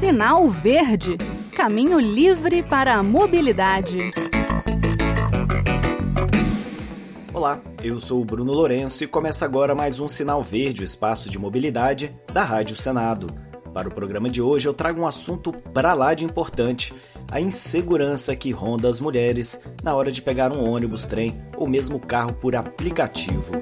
Sinal Verde Caminho livre para a mobilidade. Olá, eu sou o Bruno Lourenço e começa agora mais um Sinal Verde, o espaço de mobilidade da Rádio Senado. Para o programa de hoje eu trago um assunto para lá de importante: a insegurança que ronda as mulheres na hora de pegar um ônibus, trem ou mesmo carro por aplicativo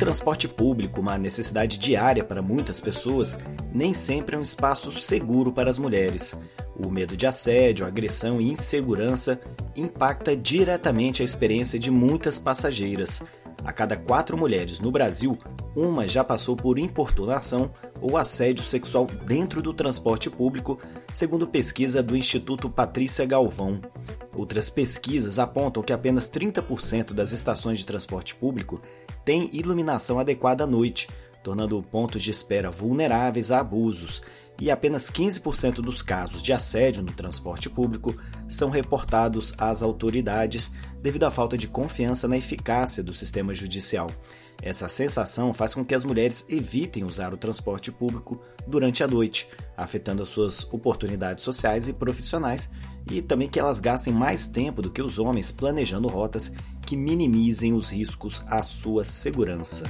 transporte público, uma necessidade diária para muitas pessoas, nem sempre é um espaço seguro para as mulheres. O medo de assédio, agressão e insegurança impacta diretamente a experiência de muitas passageiras. A cada quatro mulheres no Brasil, uma já passou por importunação ou assédio sexual dentro do transporte público, segundo pesquisa do Instituto Patrícia Galvão. Outras pesquisas apontam que apenas 30% das estações de transporte público têm iluminação adequada à noite, tornando pontos de espera vulneráveis a abusos, e apenas 15% dos casos de assédio no transporte público são reportados às autoridades devido à falta de confiança na eficácia do sistema judicial. Essa sensação faz com que as mulheres evitem usar o transporte público durante a noite, afetando as suas oportunidades sociais e profissionais, e também que elas gastem mais tempo do que os homens planejando rotas que minimizem os riscos à sua segurança.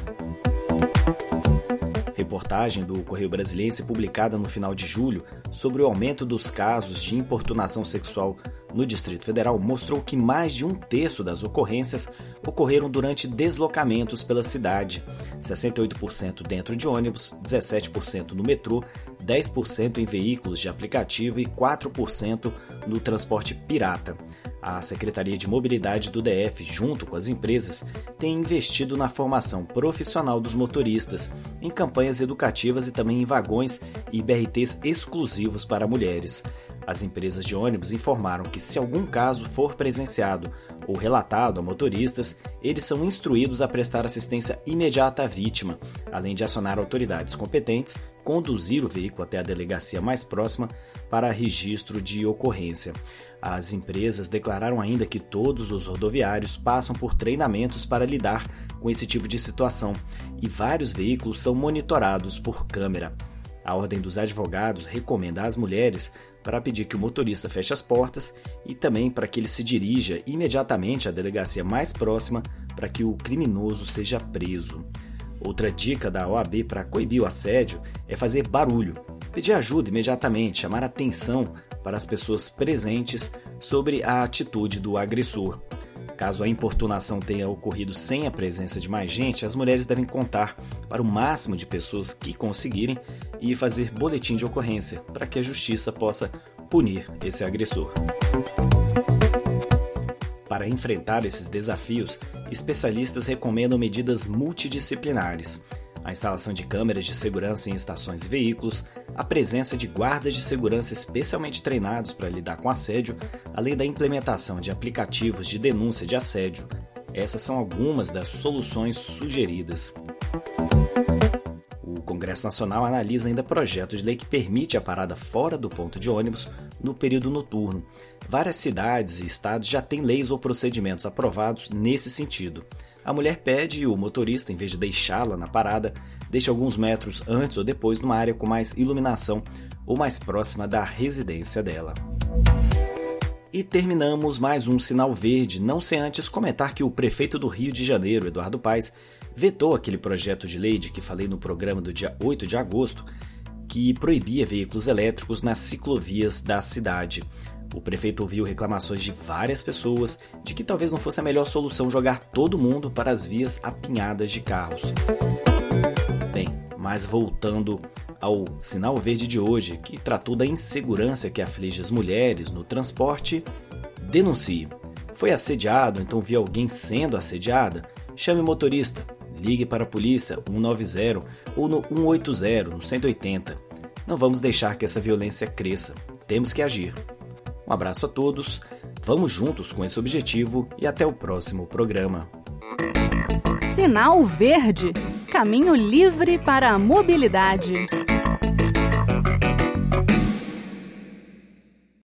Reportagem do Correio Brasiliense publicada no final de julho sobre o aumento dos casos de importunação sexual no Distrito Federal mostrou que mais de um terço das ocorrências ocorreram durante deslocamentos pela cidade, 68% dentro de ônibus, 17% no metrô, 10% em veículos de aplicativo e 4% no transporte pirata. A Secretaria de Mobilidade do DF, junto com as empresas, tem investido na formação profissional dos motoristas, em campanhas educativas e também em vagões e BRTs exclusivos para mulheres. As empresas de ônibus informaram que, se algum caso for presenciado ou relatado a motoristas, eles são instruídos a prestar assistência imediata à vítima, além de acionar autoridades competentes, conduzir o veículo até a delegacia mais próxima para registro de ocorrência. As empresas declararam ainda que todos os rodoviários passam por treinamentos para lidar com esse tipo de situação e vários veículos são monitorados por câmera. A Ordem dos Advogados recomenda às mulheres para pedir que o motorista feche as portas e também para que ele se dirija imediatamente à delegacia mais próxima para que o criminoso seja preso. Outra dica da OAB para coibir o assédio é fazer barulho, pedir ajuda imediatamente, chamar atenção para as pessoas presentes sobre a atitude do agressor. Caso a importunação tenha ocorrido sem a presença de mais gente, as mulheres devem contar para o máximo de pessoas que conseguirem e fazer boletim de ocorrência para que a justiça possa punir esse agressor. Para enfrentar esses desafios, especialistas recomendam medidas multidisciplinares a instalação de câmeras de segurança em estações e veículos, a presença de guardas de segurança especialmente treinados para lidar com assédio, além da implementação de aplicativos de denúncia de assédio. Essas são algumas das soluções sugeridas. Congresso Nacional analisa ainda projeto de lei que permite a parada fora do ponto de ônibus no período noturno. Várias cidades e estados já têm leis ou procedimentos aprovados nesse sentido. A mulher pede e o motorista, em vez de deixá-la na parada, deixa alguns metros antes ou depois numa área com mais iluminação ou mais próxima da residência dela. E terminamos mais um sinal verde, não sem antes comentar que o prefeito do Rio de Janeiro, Eduardo Paes, vetou aquele projeto de lei de que falei no programa do dia 8 de agosto, que proibia veículos elétricos nas ciclovias da cidade. O prefeito ouviu reclamações de várias pessoas de que talvez não fosse a melhor solução jogar todo mundo para as vias apinhadas de carros. Bem, mas voltando ao sinal verde de hoje, que tratou da insegurança que aflige as mulheres no transporte, denuncie. Foi assediado, então viu alguém sendo assediada? Chame o motorista, ligue para a polícia 190 ou no 180, no 180. Não vamos deixar que essa violência cresça. Temos que agir. Um abraço a todos, vamos juntos com esse objetivo e até o próximo programa. Sinal Verde Caminho livre para a mobilidade.